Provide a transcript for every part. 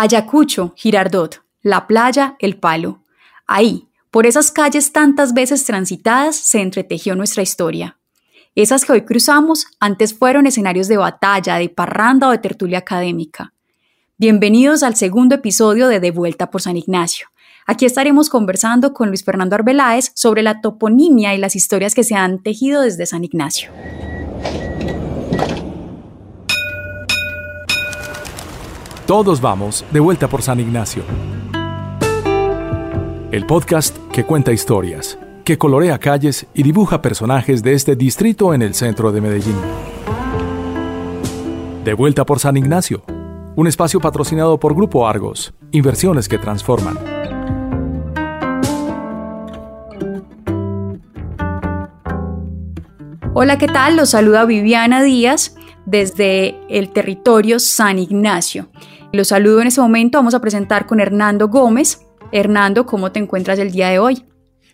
Ayacucho, Girardot, La Playa, El Palo. Ahí, por esas calles tantas veces transitadas, se entretejió nuestra historia. Esas que hoy cruzamos antes fueron escenarios de batalla, de parranda o de tertulia académica. Bienvenidos al segundo episodio de De Vuelta por San Ignacio. Aquí estaremos conversando con Luis Fernando Arbeláez sobre la toponimia y las historias que se han tejido desde San Ignacio. Todos vamos de vuelta por San Ignacio. El podcast que cuenta historias, que colorea calles y dibuja personajes de este distrito en el centro de Medellín. De vuelta por San Ignacio, un espacio patrocinado por Grupo Argos, inversiones que transforman. Hola, ¿qué tal? Los saluda Viviana Díaz desde el territorio San Ignacio. Los saludo en este momento. Vamos a presentar con Hernando Gómez. Hernando, ¿cómo te encuentras el día de hoy?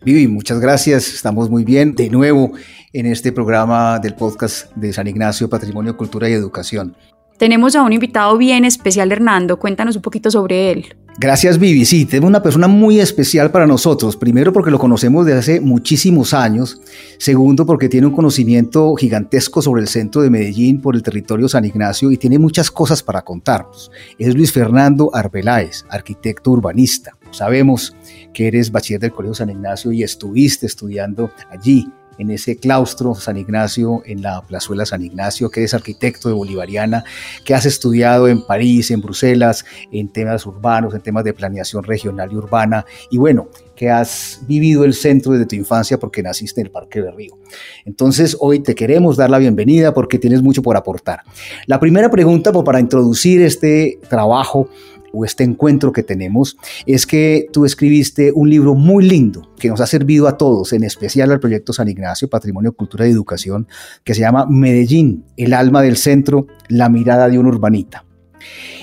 Vivi, muchas gracias. Estamos muy bien de nuevo en este programa del podcast de San Ignacio, Patrimonio, Cultura y Educación. Tenemos a un invitado bien especial, Hernando. Cuéntanos un poquito sobre él. Gracias, Vivi. Sí, tenemos una persona muy especial para nosotros. Primero, porque lo conocemos desde hace muchísimos años. Segundo, porque tiene un conocimiento gigantesco sobre el centro de Medellín, por el territorio San Ignacio, y tiene muchas cosas para contarnos. Es Luis Fernando Arbeláez, arquitecto urbanista. Sabemos que eres bachiller del Colegio San Ignacio y estuviste estudiando allí en ese claustro San Ignacio, en la plazuela San Ignacio, que eres arquitecto de Bolivariana, que has estudiado en París, en Bruselas, en temas urbanos, en temas de planeación regional y urbana, y bueno, que has vivido el centro desde tu infancia porque naciste en el Parque de Río. Entonces, hoy te queremos dar la bienvenida porque tienes mucho por aportar. La primera pregunta pues, para introducir este trabajo o este encuentro que tenemos es que tú escribiste un libro muy lindo que nos ha servido a todos, en especial al proyecto San Ignacio, Patrimonio, Cultura y Educación, que se llama Medellín, el alma del centro, la mirada de un urbanita.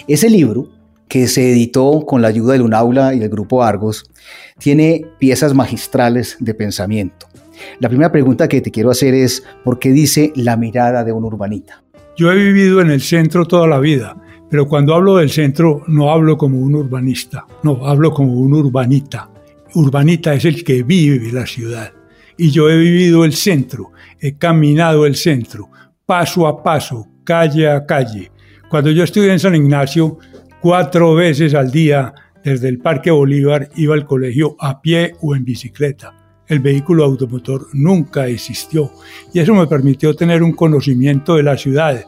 Ese libro, que se editó con la ayuda de UNAULA y del Grupo Argos, tiene piezas magistrales de pensamiento. La primera pregunta que te quiero hacer es, ¿por qué dice la mirada de un urbanita? Yo he vivido en el centro toda la vida pero cuando hablo del centro no hablo como un urbanista, no, hablo como un urbanita. Urbanita es el que vive la ciudad. Y yo he vivido el centro, he caminado el centro, paso a paso, calle a calle. Cuando yo estudié en San Ignacio, cuatro veces al día, desde el Parque Bolívar, iba al colegio a pie o en bicicleta. El vehículo automotor nunca existió y eso me permitió tener un conocimiento de la ciudad,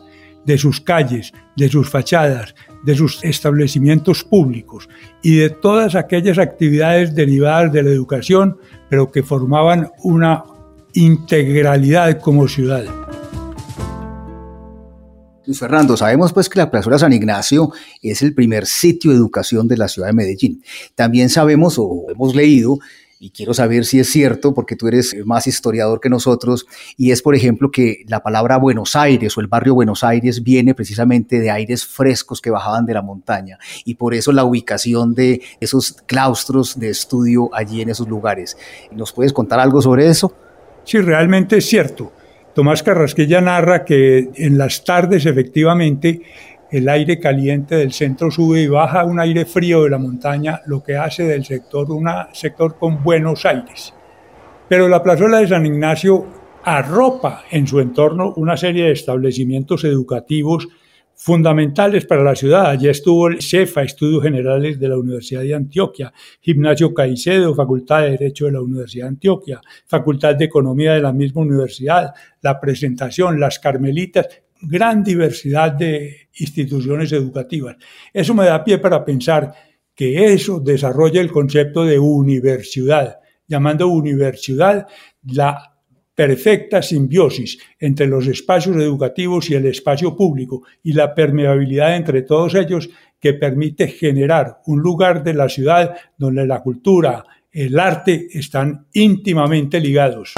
de sus calles, de sus fachadas, de sus establecimientos públicos y de todas aquellas actividades derivadas de la educación, pero que formaban una integralidad como ciudad. Luis Fernando, sabemos pues que la Plazuela San Ignacio es el primer sitio de educación de la ciudad de Medellín. También sabemos o hemos leído y quiero saber si es cierto, porque tú eres más historiador que nosotros, y es, por ejemplo, que la palabra Buenos Aires o el barrio Buenos Aires viene precisamente de aires frescos que bajaban de la montaña, y por eso la ubicación de esos claustros de estudio allí en esos lugares. ¿Nos puedes contar algo sobre eso? Sí, realmente es cierto. Tomás Carrasquilla narra que en las tardes efectivamente el aire caliente del centro sube y baja un aire frío de la montaña, lo que hace del sector un sector con buenos aires. Pero la plazuela de San Ignacio arropa en su entorno una serie de establecimientos educativos fundamentales para la ciudad. Allí estuvo el CEFA, Estudios Generales de la Universidad de Antioquia, Gimnasio Caicedo, Facultad de Derecho de la Universidad de Antioquia, Facultad de Economía de la misma universidad, la presentación, las Carmelitas, gran diversidad de instituciones educativas. Eso me da pie para pensar que eso desarrolla el concepto de universidad, llamando universidad la perfecta simbiosis entre los espacios educativos y el espacio público y la permeabilidad entre todos ellos que permite generar un lugar de la ciudad donde la cultura, el arte están íntimamente ligados.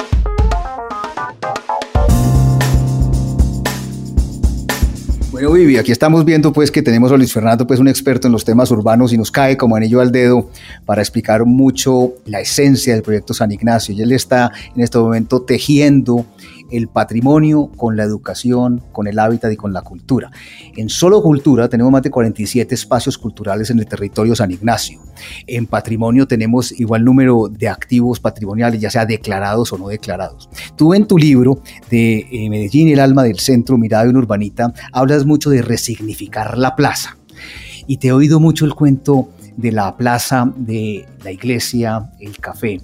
Bueno, Vivi, aquí estamos viendo pues que tenemos a Luis Fernando, pues un experto en los temas urbanos y nos cae como anillo al dedo para explicar mucho la esencia del proyecto San Ignacio. Y él está en este momento tejiendo el patrimonio con la educación, con el hábitat y con la cultura. En solo cultura tenemos más de 47 espacios culturales en el territorio San Ignacio. En patrimonio tenemos igual número de activos patrimoniales, ya sea declarados o no declarados. Tú en tu libro de eh, Medellín, el alma del centro, mirada de una urbanita, hablas mucho de resignificar la plaza. Y te he oído mucho el cuento de la plaza, de la iglesia, el café.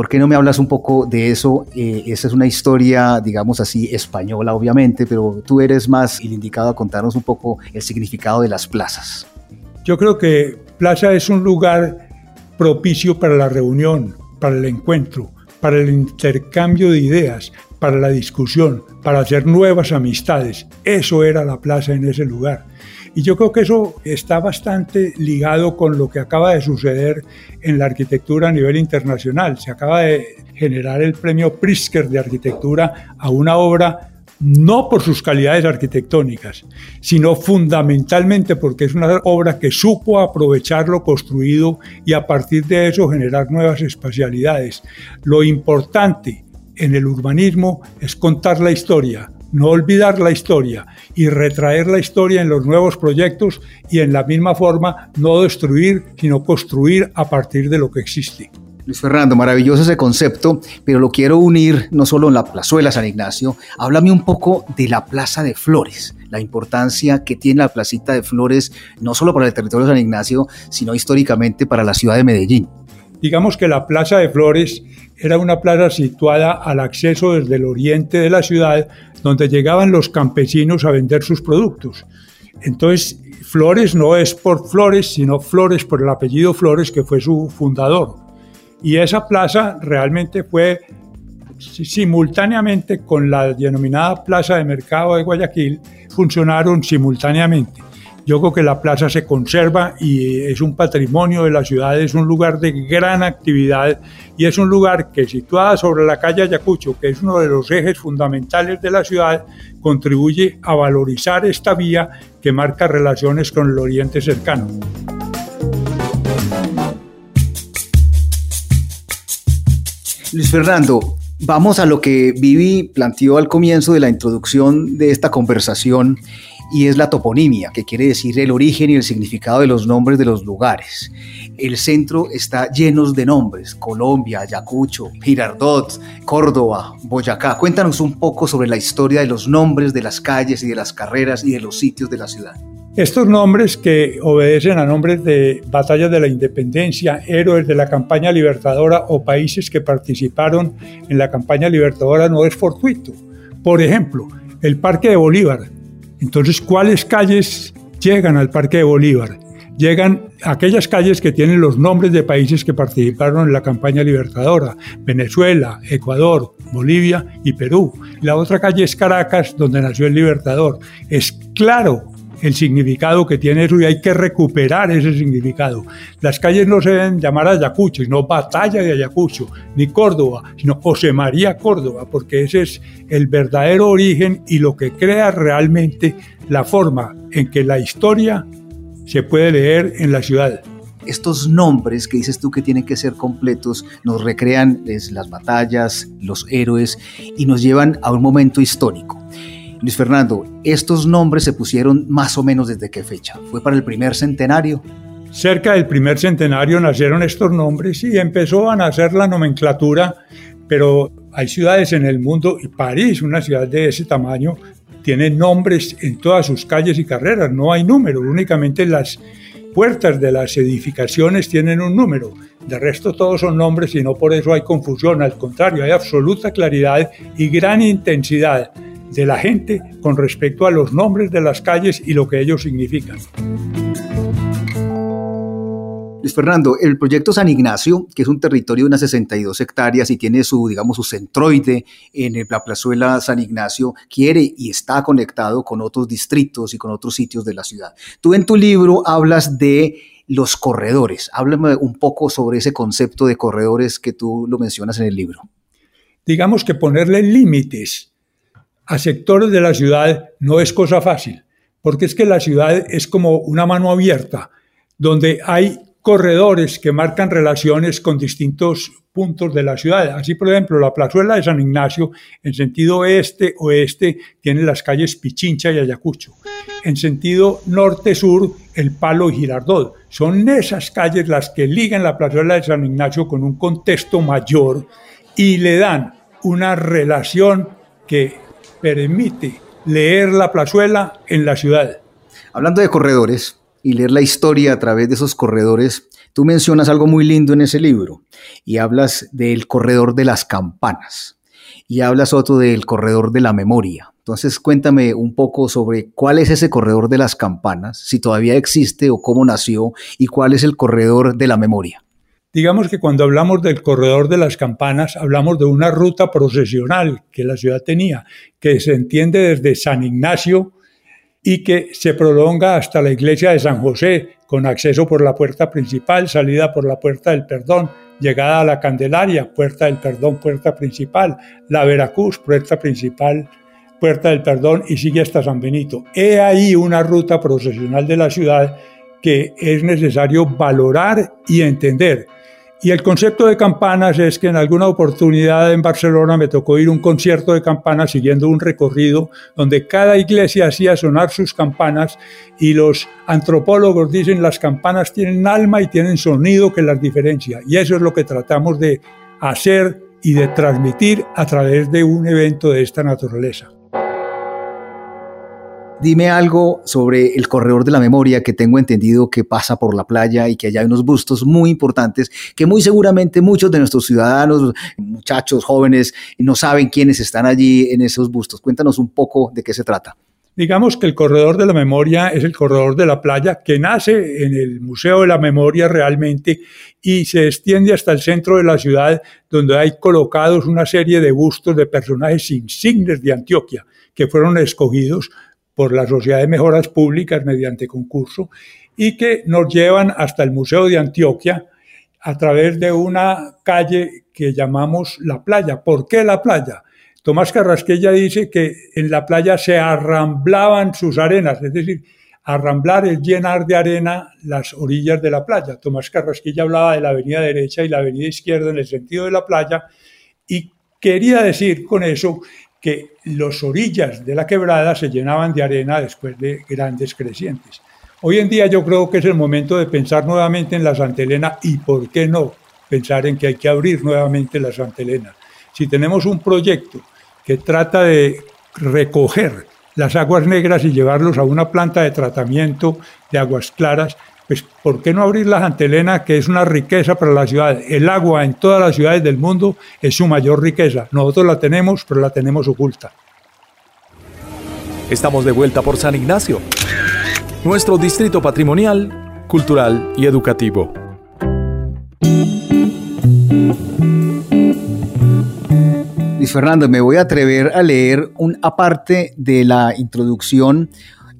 ¿Por qué no me hablas un poco de eso? Eh, esa es una historia, digamos así, española, obviamente, pero tú eres más el indicado a contarnos un poco el significado de las plazas. Yo creo que plaza es un lugar propicio para la reunión, para el encuentro, para el intercambio de ideas, para la discusión, para hacer nuevas amistades. Eso era la plaza en ese lugar. Y yo creo que eso está bastante ligado con lo que acaba de suceder en la arquitectura a nivel internacional. Se acaba de generar el premio Pritzker de arquitectura a una obra no por sus calidades arquitectónicas, sino fundamentalmente porque es una obra que supo aprovechar lo construido y a partir de eso generar nuevas espacialidades. Lo importante en el urbanismo es contar la historia, no olvidar la historia y retraer la historia en los nuevos proyectos y en la misma forma no destruir, sino construir a partir de lo que existe. Luis Fernando, maravilloso ese concepto, pero lo quiero unir no solo en la plazuela San Ignacio, háblame un poco de la Plaza de Flores, la importancia que tiene la placita de Flores, no solo para el territorio de San Ignacio, sino históricamente para la ciudad de Medellín. Digamos que la Plaza de Flores era una plaza situada al acceso desde el oriente de la ciudad, donde llegaban los campesinos a vender sus productos. Entonces, Flores no es por Flores, sino Flores por el apellido Flores, que fue su fundador. Y esa plaza realmente fue simultáneamente con la denominada Plaza de Mercado de Guayaquil, funcionaron simultáneamente. Yo creo que la plaza se conserva y es un patrimonio de la ciudad, es un lugar de gran actividad y es un lugar que situada sobre la calle Ayacucho, que es uno de los ejes fundamentales de la ciudad, contribuye a valorizar esta vía que marca relaciones con el oriente cercano. Luis Fernando, vamos a lo que Vivi planteó al comienzo de la introducción de esta conversación y es la toponimia, que quiere decir el origen y el significado de los nombres de los lugares. El centro está lleno de nombres, Colombia, Ayacucho, Girardot, Córdoba, Boyacá. Cuéntanos un poco sobre la historia de los nombres de las calles y de las carreras y de los sitios de la ciudad. Estos nombres que obedecen a nombres de batallas de la independencia, héroes de la campaña libertadora o países que participaron en la campaña libertadora no es fortuito. Por ejemplo, el Parque de Bolívar, entonces, ¿cuáles calles llegan al Parque de Bolívar? Llegan aquellas calles que tienen los nombres de países que participaron en la campaña libertadora, Venezuela, Ecuador, Bolivia y Perú. La otra calle es Caracas, donde nació el libertador. Es claro el significado que tiene eso y hay que recuperar ese significado. Las calles no se deben llamar Ayacucho, sino Batalla de Ayacucho, ni Córdoba, sino José María Córdoba, porque ese es el verdadero origen y lo que crea realmente la forma en que la historia se puede leer en la ciudad estos nombres que dices tú que tienen que ser completos nos recrean las batallas, los héroes y nos llevan a un momento histórico. Luis Fernando, ¿estos nombres se pusieron más o menos desde qué fecha? ¿Fue para el primer centenario? Cerca del primer centenario nacieron estos nombres y empezó a nacer la nomenclatura, pero hay ciudades en el mundo, y París, una ciudad de ese tamaño, tiene nombres en todas sus calles y carreras, no hay número, únicamente las puertas de las edificaciones tienen un número. De resto todos son nombres y no por eso hay confusión, al contrario, hay absoluta claridad y gran intensidad de la gente con respecto a los nombres de las calles y lo que ellos significan. Luis Fernando, el proyecto San Ignacio, que es un territorio de unas 62 hectáreas y tiene su, digamos, su centroide en la plazuela San Ignacio, quiere y está conectado con otros distritos y con otros sitios de la ciudad. Tú en tu libro hablas de los corredores. Háblame un poco sobre ese concepto de corredores que tú lo mencionas en el libro. Digamos que ponerle límites a sectores de la ciudad no es cosa fácil, porque es que la ciudad es como una mano abierta, donde hay corredores que marcan relaciones con distintos puntos de la ciudad. Así, por ejemplo, la plazuela de San Ignacio, en sentido este-oeste, tiene las calles Pichincha y Ayacucho. En sentido norte-sur, el Palo y Girardot. Son esas calles las que ligan la plazuela de San Ignacio con un contexto mayor y le dan una relación que permite leer la plazuela en la ciudad. Hablando de corredores y leer la historia a través de esos corredores, tú mencionas algo muy lindo en ese libro y hablas del corredor de las campanas y hablas otro del corredor de la memoria. Entonces cuéntame un poco sobre cuál es ese corredor de las campanas, si todavía existe o cómo nació y cuál es el corredor de la memoria. Digamos que cuando hablamos del corredor de las campanas, hablamos de una ruta procesional que la ciudad tenía, que se entiende desde San Ignacio y que se prolonga hasta la iglesia de San José, con acceso por la puerta principal, salida por la puerta del perdón, llegada a la Candelaria, puerta del perdón, puerta principal, la Veracruz, puerta principal, puerta del perdón y sigue hasta San Benito. He ahí una ruta procesional de la ciudad que es necesario valorar y entender y el concepto de campanas es que en alguna oportunidad en Barcelona me tocó ir a un concierto de campanas siguiendo un recorrido donde cada iglesia hacía sonar sus campanas y los antropólogos dicen las campanas tienen alma y tienen sonido que las diferencia. Y eso es lo que tratamos de hacer y de transmitir a través de un evento de esta naturaleza. Dime algo sobre el corredor de la memoria que tengo entendido que pasa por la playa y que allá hay unos bustos muy importantes que muy seguramente muchos de nuestros ciudadanos, muchachos, jóvenes, no saben quiénes están allí en esos bustos. Cuéntanos un poco de qué se trata. Digamos que el corredor de la memoria es el corredor de la playa que nace en el Museo de la Memoria realmente y se extiende hasta el centro de la ciudad donde hay colocados una serie de bustos de personajes insignes de Antioquia que fueron escogidos por la Sociedad de Mejoras Públicas mediante concurso y que nos llevan hasta el Museo de Antioquia a través de una calle que llamamos La Playa. ¿Por qué La Playa? Tomás Carrasquilla dice que en la playa se arramblaban sus arenas, es decir, arramblar es llenar de arena las orillas de la playa. Tomás Carrasquilla hablaba de la avenida derecha y la avenida izquierda en el sentido de la playa y quería decir con eso que las orillas de la quebrada se llenaban de arena después de grandes crecientes. Hoy en día yo creo que es el momento de pensar nuevamente en la Santa Elena y por qué no pensar en que hay que abrir nuevamente la Santa Elena. Si tenemos un proyecto que trata de recoger las aguas negras y llevarlos a una planta de tratamiento de aguas claras, pues ¿por qué no abrir la Santelena, que es una riqueza para la ciudad? El agua en todas las ciudades del mundo es su mayor riqueza. Nosotros la tenemos, pero la tenemos oculta. Estamos de vuelta por San Ignacio, nuestro distrito patrimonial, cultural y educativo. Luis Fernando, me voy a atrever a leer un aparte de la introducción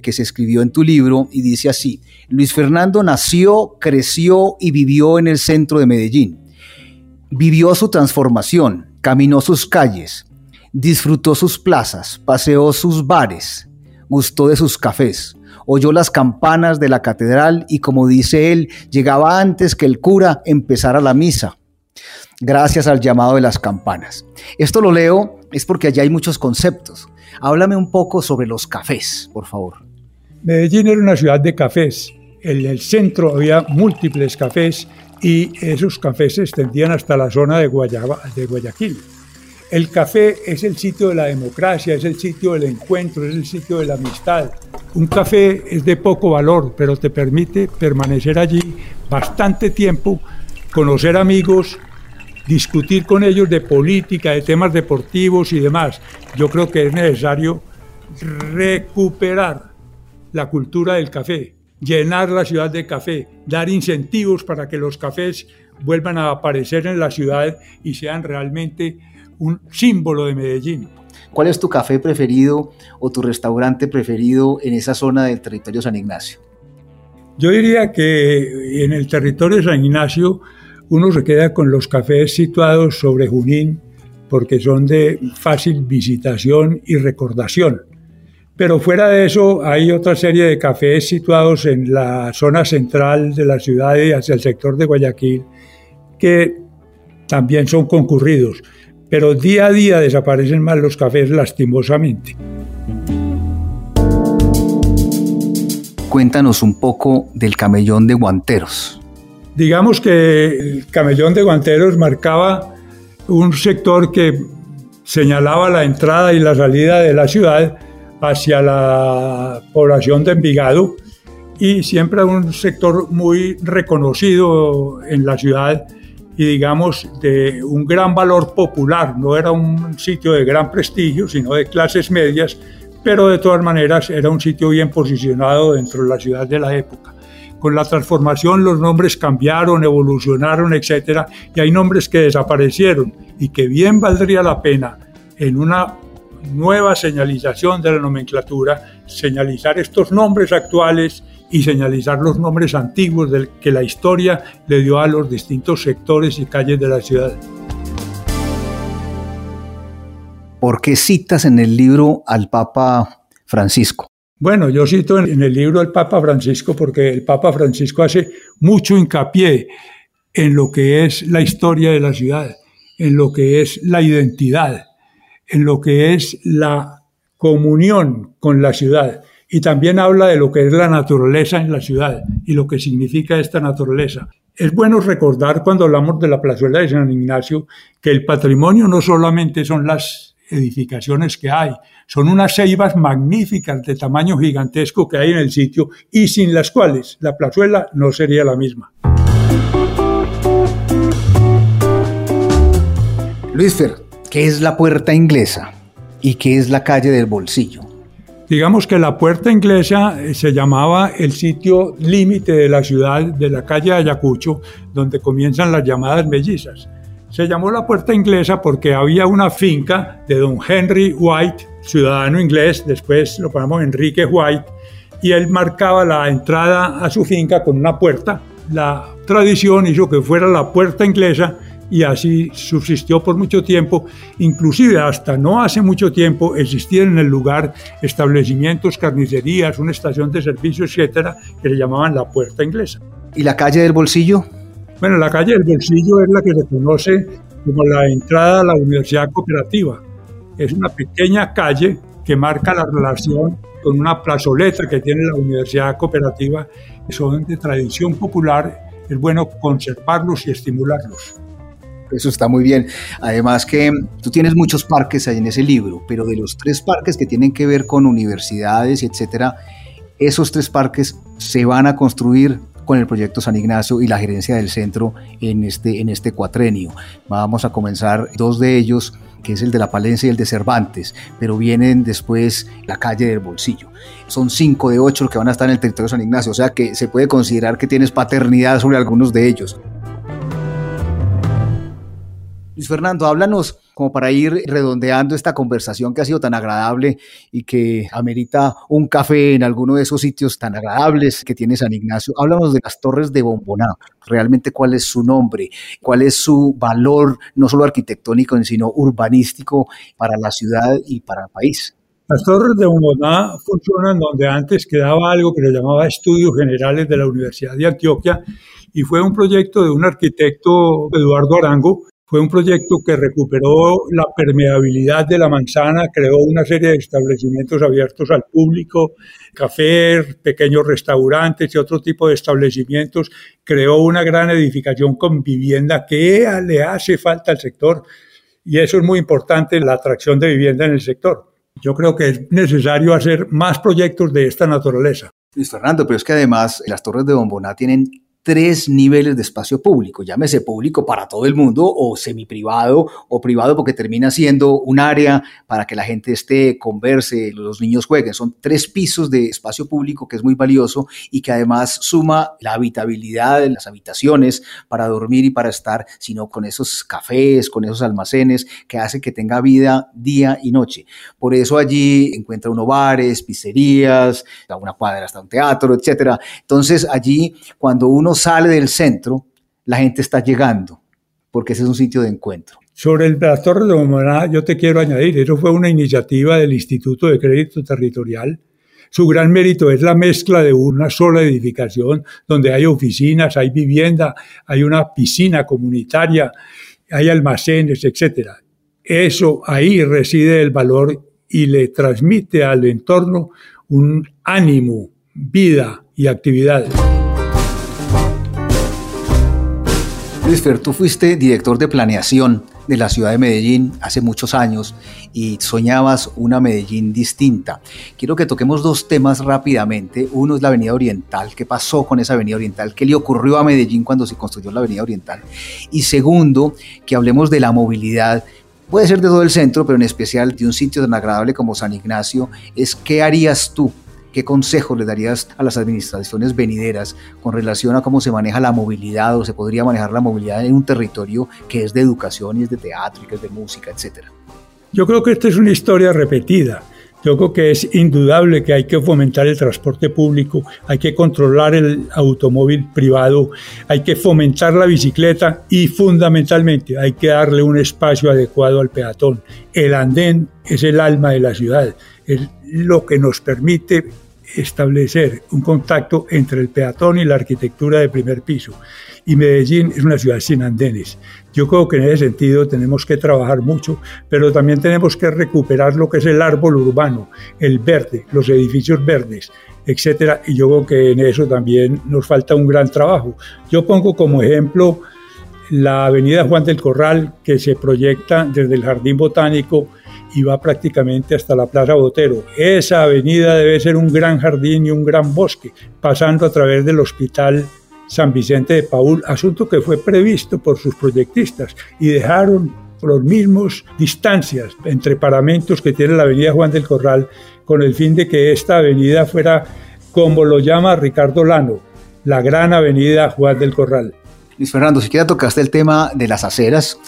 que se escribió en tu libro y dice así, Luis Fernando nació, creció y vivió en el centro de Medellín. Vivió su transformación, caminó sus calles, disfrutó sus plazas, paseó sus bares, gustó de sus cafés, oyó las campanas de la catedral y como dice él, llegaba antes que el cura empezara la misa, gracias al llamado de las campanas. Esto lo leo es porque allá hay muchos conceptos. Háblame un poco sobre los cafés, por favor. Medellín era una ciudad de cafés. En el centro había múltiples cafés y esos cafés se extendían hasta la zona de, de Guayaquil. El café es el sitio de la democracia, es el sitio del encuentro, es el sitio de la amistad. Un café es de poco valor, pero te permite permanecer allí bastante tiempo, conocer amigos, discutir con ellos de política, de temas deportivos y demás. Yo creo que es necesario recuperar la cultura del café, llenar la ciudad de café, dar incentivos para que los cafés vuelvan a aparecer en la ciudad y sean realmente un símbolo de Medellín. ¿Cuál es tu café preferido o tu restaurante preferido en esa zona del territorio San Ignacio? Yo diría que en el territorio San Ignacio uno se queda con los cafés situados sobre Junín porque son de fácil visitación y recordación. Pero fuera de eso, hay otra serie de cafés situados en la zona central de la ciudad y hacia el sector de Guayaquil que también son concurridos, pero día a día desaparecen más los cafés lastimosamente. Cuéntanos un poco del camellón de Guanteros. Digamos que el camellón de Guanteros marcaba un sector que señalaba la entrada y la salida de la ciudad hacia la población de Envigado y siempre un sector muy reconocido en la ciudad y digamos de un gran valor popular. No era un sitio de gran prestigio, sino de clases medias, pero de todas maneras era un sitio bien posicionado dentro de la ciudad de la época. Con la transformación los nombres cambiaron, evolucionaron, etc. Y hay nombres que desaparecieron y que bien valdría la pena en una nueva señalización de la nomenclatura, señalizar estos nombres actuales y señalizar los nombres antiguos del que la historia le dio a los distintos sectores y calles de la ciudad. ¿Por qué citas en el libro al Papa Francisco? Bueno, yo cito en el libro al Papa Francisco porque el Papa Francisco hace mucho hincapié en lo que es la historia de la ciudad, en lo que es la identidad, en lo que es la comunión con la ciudad y también habla de lo que es la naturaleza en la ciudad y lo que significa esta naturaleza. Es bueno recordar cuando hablamos de la plazuela de San Ignacio que el patrimonio no solamente son las edificaciones que hay, son unas ceibas magníficas de tamaño gigantesco que hay en el sitio y sin las cuales la plazuela no sería la misma. Luis Fer, ¿qué es la puerta inglesa y qué es la calle del bolsillo? Digamos que la puerta inglesa eh, se llamaba el sitio límite de la ciudad, de la calle Ayacucho, donde comienzan las llamadas mellizas. Se llamó la puerta inglesa porque había una finca de don Henry White, ciudadano inglés, después lo ponemos Enrique White, y él marcaba la entrada a su finca con una puerta. La tradición hizo que fuera la puerta inglesa y así subsistió por mucho tiempo, inclusive hasta no hace mucho tiempo existían en el lugar establecimientos, carnicerías, una estación de servicio, etcétera, que se llamaban la Puerta Inglesa. ¿Y la calle del Bolsillo? Bueno, la calle del Bolsillo es la que se conoce como la entrada a la Universidad Cooperativa. Es una pequeña calle que marca la relación con una plazoleta que tiene la Universidad Cooperativa, que son de tradición popular, es bueno conservarlos y estimularlos. Eso está muy bien. Además que tú tienes muchos parques ahí en ese libro, pero de los tres parques que tienen que ver con universidades y etcétera, esos tres parques se van a construir con el proyecto San Ignacio y la gerencia del centro en este, en este cuatrenio. Vamos a comenzar dos de ellos, que es el de la Palencia y el de Cervantes, pero vienen después la calle del Bolsillo. Son cinco de ocho los que van a estar en el territorio de San Ignacio, o sea que se puede considerar que tienes paternidad sobre algunos de ellos. Luis Fernando, háblanos como para ir redondeando esta conversación que ha sido tan agradable y que amerita un café en alguno de esos sitios tan agradables que tiene San Ignacio. Háblanos de las torres de Bomboná, realmente cuál es su nombre, cuál es su valor, no solo arquitectónico, sino urbanístico para la ciudad y para el país. Las torres de Bomboná funcionan donde antes quedaba algo que se llamaba Estudios Generales de la Universidad de Antioquia y fue un proyecto de un arquitecto, Eduardo Arango, fue un proyecto que recuperó la permeabilidad de la manzana, creó una serie de establecimientos abiertos al público, cafés, pequeños restaurantes y otro tipo de establecimientos, creó una gran edificación con vivienda que le hace falta al sector y eso es muy importante, la atracción de vivienda en el sector. Yo creo que es necesario hacer más proyectos de esta naturaleza. Fernando, pero es que además las torres de Bomboná tienen tres niveles de espacio público, llámese público para todo el mundo o semiprivado o privado porque termina siendo un área para que la gente esté, converse, los niños jueguen. Son tres pisos de espacio público que es muy valioso y que además suma la habitabilidad de las habitaciones para dormir y para estar, sino con esos cafés, con esos almacenes que hace que tenga vida día y noche. Por eso allí encuentra uno bares, pizzerías, una cuadra hasta un teatro, etcétera. Entonces allí cuando uno sale del centro, la gente está llegando, porque ese es un sitio de encuentro. Sobre el, la Torre de Momoná, yo te quiero añadir, eso fue una iniciativa del Instituto de Crédito Territorial. Su gran mérito es la mezcla de una sola edificación, donde hay oficinas, hay vivienda, hay una piscina comunitaria, hay almacenes, etc. Eso ahí reside el valor y le transmite al entorno un ánimo, vida y actividad. Luis tú fuiste director de planeación de la ciudad de Medellín hace muchos años y soñabas una Medellín distinta. Quiero que toquemos dos temas rápidamente. Uno es la Avenida Oriental. ¿Qué pasó con esa Avenida Oriental? ¿Qué le ocurrió a Medellín cuando se construyó la Avenida Oriental? Y segundo, que hablemos de la movilidad puede ser de todo el centro, pero en especial de un sitio tan agradable como San Ignacio, es qué harías tú ¿Qué consejo le darías a las administraciones venideras con relación a cómo se maneja la movilidad o se podría manejar la movilidad en un territorio que es de educación es de teatro y que es de música, etcétera? Yo creo que esta es una historia repetida. Yo creo que es indudable que hay que fomentar el transporte público, hay que controlar el automóvil privado, hay que fomentar la bicicleta y fundamentalmente hay que darle un espacio adecuado al peatón. El andén es el alma de la ciudad, lo que nos permite establecer un contacto entre el peatón y la arquitectura de primer piso. Y Medellín es una ciudad sin andenes. Yo creo que en ese sentido tenemos que trabajar mucho, pero también tenemos que recuperar lo que es el árbol urbano, el verde, los edificios verdes, etcétera. Y yo creo que en eso también nos falta un gran trabajo. Yo pongo como ejemplo la avenida Juan del Corral, que se proyecta desde el Jardín Botánico y va prácticamente hasta la Plaza Botero. Esa avenida debe ser un gran jardín y un gran bosque, pasando a través del Hospital San Vicente de Paul, asunto que fue previsto por sus proyectistas y dejaron los mismos distancias entre paramentos que tiene la avenida Juan del Corral con el fin de que esta avenida fuera, como lo llama Ricardo Lano, la gran avenida Juan del Corral. Luis Fernando, si siquiera tocaste el tema de las aceras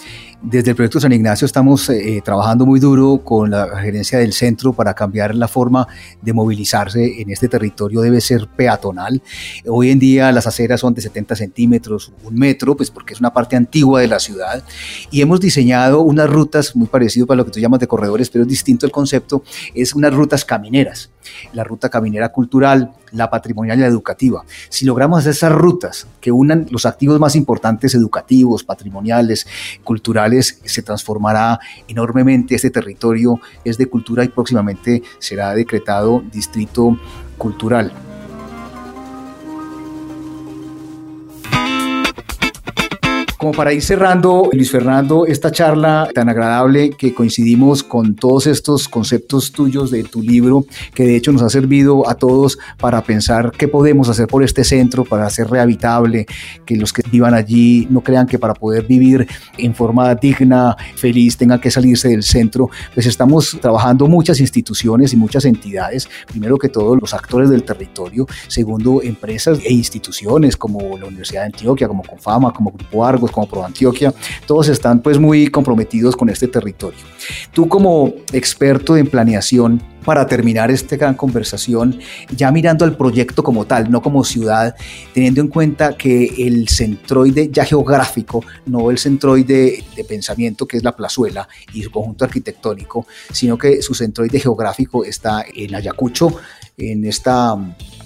desde el proyecto San Ignacio estamos eh, trabajando muy duro con la gerencia del centro para cambiar la forma de movilizarse en este territorio, debe ser peatonal. Hoy en día las aceras son de 70 centímetros, un metro, pues porque es una parte antigua de la ciudad. Y hemos diseñado unas rutas muy parecido para lo que tú llamas de corredores, pero es distinto el concepto, es unas rutas camineras, la ruta caminera cultural, la patrimonial y la educativa. Si logramos hacer esas rutas que unan los activos más importantes educativos, patrimoniales, culturales, se transformará enormemente este territorio, es de cultura y próximamente será decretado distrito cultural. Como para ir cerrando, Luis Fernando, esta charla tan agradable que coincidimos con todos estos conceptos tuyos de tu libro, que de hecho nos ha servido a todos para pensar qué podemos hacer por este centro, para hacer rehabilitable, que los que vivan allí no crean que para poder vivir en forma digna, feliz, tengan que salirse del centro. Pues estamos trabajando muchas instituciones y muchas entidades, primero que todos los actores del territorio, segundo empresas e instituciones como la Universidad de Antioquia, como Confama, como Grupo Argos, como Pro Antioquia, todos están pues muy comprometidos con este territorio. Tú como experto en planeación, para terminar esta gran conversación, ya mirando al proyecto como tal, no como ciudad, teniendo en cuenta que el centroide ya geográfico, no el centroide de pensamiento que es la plazuela y su conjunto arquitectónico, sino que su centroide geográfico está en Ayacucho, en esta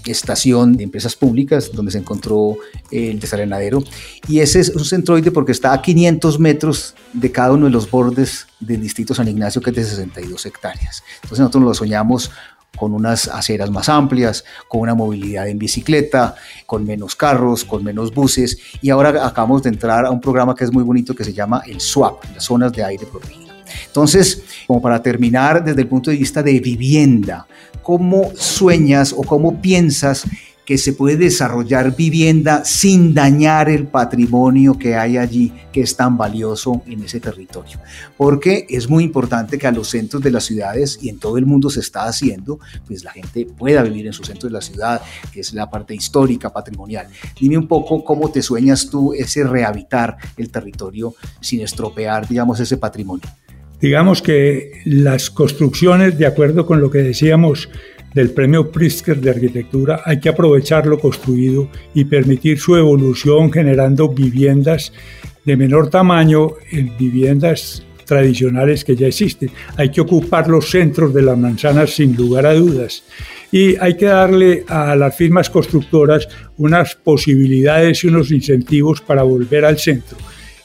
estación de empresas públicas donde se encontró el desalenadero. Y ese es un centroide porque está a 500 metros de cada uno de los bordes del distrito San Ignacio, que es de 62 hectáreas. Entonces nosotros lo soñamos con unas aceras más amplias, con una movilidad en bicicleta, con menos carros, con menos buses. Y ahora acabamos de entrar a un programa que es muy bonito que se llama el SWAP, las zonas de aire protegido. Entonces, como para terminar desde el punto de vista de vivienda, ¿cómo sueñas o cómo piensas que se puede desarrollar vivienda sin dañar el patrimonio que hay allí, que es tan valioso en ese territorio. Porque es muy importante que a los centros de las ciudades, y en todo el mundo se está haciendo, pues la gente pueda vivir en su centro de la ciudad, que es la parte histórica, patrimonial. Dime un poco cómo te sueñas tú ese rehabitar el territorio sin estropear, digamos, ese patrimonio. Digamos que las construcciones, de acuerdo con lo que decíamos del premio Pritzker de arquitectura, hay que aprovechar lo construido y permitir su evolución generando viviendas de menor tamaño en viviendas tradicionales que ya existen. Hay que ocupar los centros de las manzanas sin lugar a dudas. Y hay que darle a las firmas constructoras unas posibilidades y unos incentivos para volver al centro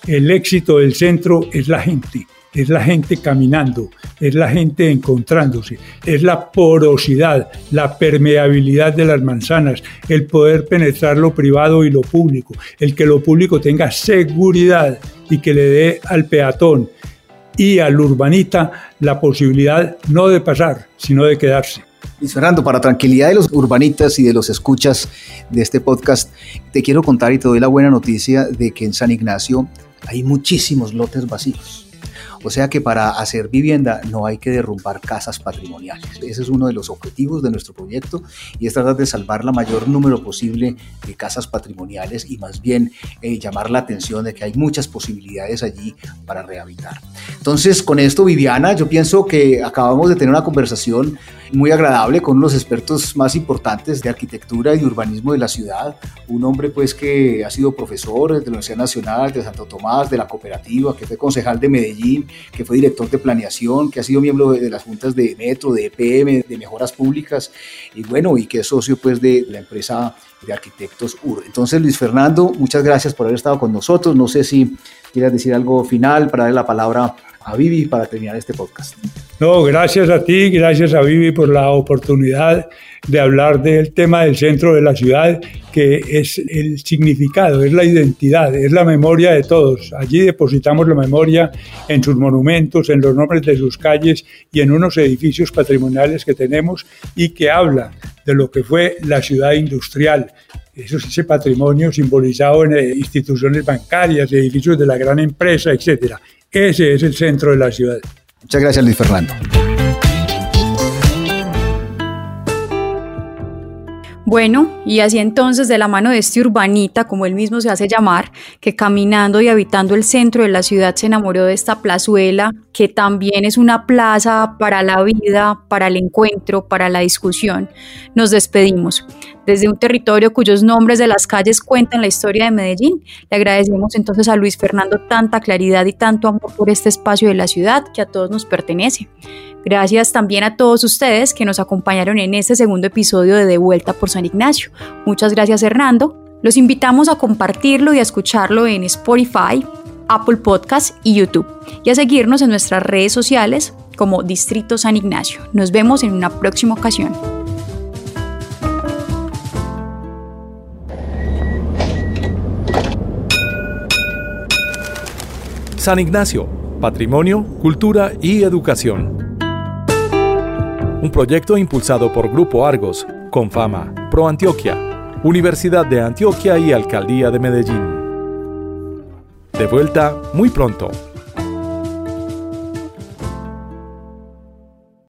el éxito del centro es la gente, es la gente caminando, es la gente encontrándose, es la porosidad, la permeabilidad de las manzanas, el poder penetrar lo privado y lo público, el que lo público tenga seguridad y que le dé al peatón y al urbanita la posibilidad no de pasar, sino de quedarse. Luis Fernando, para tranquilidad de los urbanitas y de los escuchas de este podcast, te quiero contar y te doy la buena noticia de que en San Ignacio hay muchísimos lotes vacíos. O sea que para hacer vivienda no hay que derrumbar casas patrimoniales. Ese es uno de los objetivos de nuestro proyecto y es tratar de salvar la mayor número posible de casas patrimoniales y más bien eh, llamar la atención de que hay muchas posibilidades allí para rehabilitar. Entonces, con esto, Viviana, yo pienso que acabamos de tener una conversación muy agradable con los expertos más importantes de arquitectura y urbanismo de la ciudad. Un hombre pues que ha sido profesor de la Universidad Nacional de Santo Tomás, de la cooperativa, que fue concejal de Medellín, que fue director de planeación, que ha sido miembro de, las juntas de Metro, de EPM, de Mejoras Públicas y bueno, y que es socio pues de la empresa de arquitectos UR. Entonces, Luis Fernando, muchas gracias por haber estado con nosotros. No sé si quieras decir algo final para darle la palabra a Vivi para terminar este podcast. No, gracias a ti, gracias a Vivi por la oportunidad de hablar del tema del centro de la ciudad, que es el significado, es la identidad, es la memoria de todos. Allí depositamos la memoria en sus monumentos, en los nombres de sus calles y en unos edificios patrimoniales que tenemos y que hablan de lo que fue la ciudad industrial. Eso es ese patrimonio simbolizado en eh, instituciones bancarias, edificios de la gran empresa, etc. Ese es el centro de la ciudad. Muchas gracias, Luis Fernando. Bueno, y así entonces de la mano de este urbanita, como él mismo se hace llamar, que caminando y habitando el centro de la ciudad se enamoró de esta plazuela, que también es una plaza para la vida, para el encuentro, para la discusión, nos despedimos. Desde un territorio cuyos nombres de las calles cuentan la historia de Medellín, le agradecemos entonces a Luis Fernando tanta claridad y tanto amor por este espacio de la ciudad que a todos nos pertenece. Gracias también a todos ustedes que nos acompañaron en este segundo episodio de De Vuelta por San Ignacio. Muchas gracias Hernando. Los invitamos a compartirlo y a escucharlo en Spotify, Apple Podcast y YouTube. Y a seguirnos en nuestras redes sociales como Distrito San Ignacio. Nos vemos en una próxima ocasión. San Ignacio, Patrimonio, Cultura y Educación un proyecto impulsado por Grupo Argos, con fama, Pro Antioquia, Universidad de Antioquia y Alcaldía de Medellín. De vuelta muy pronto.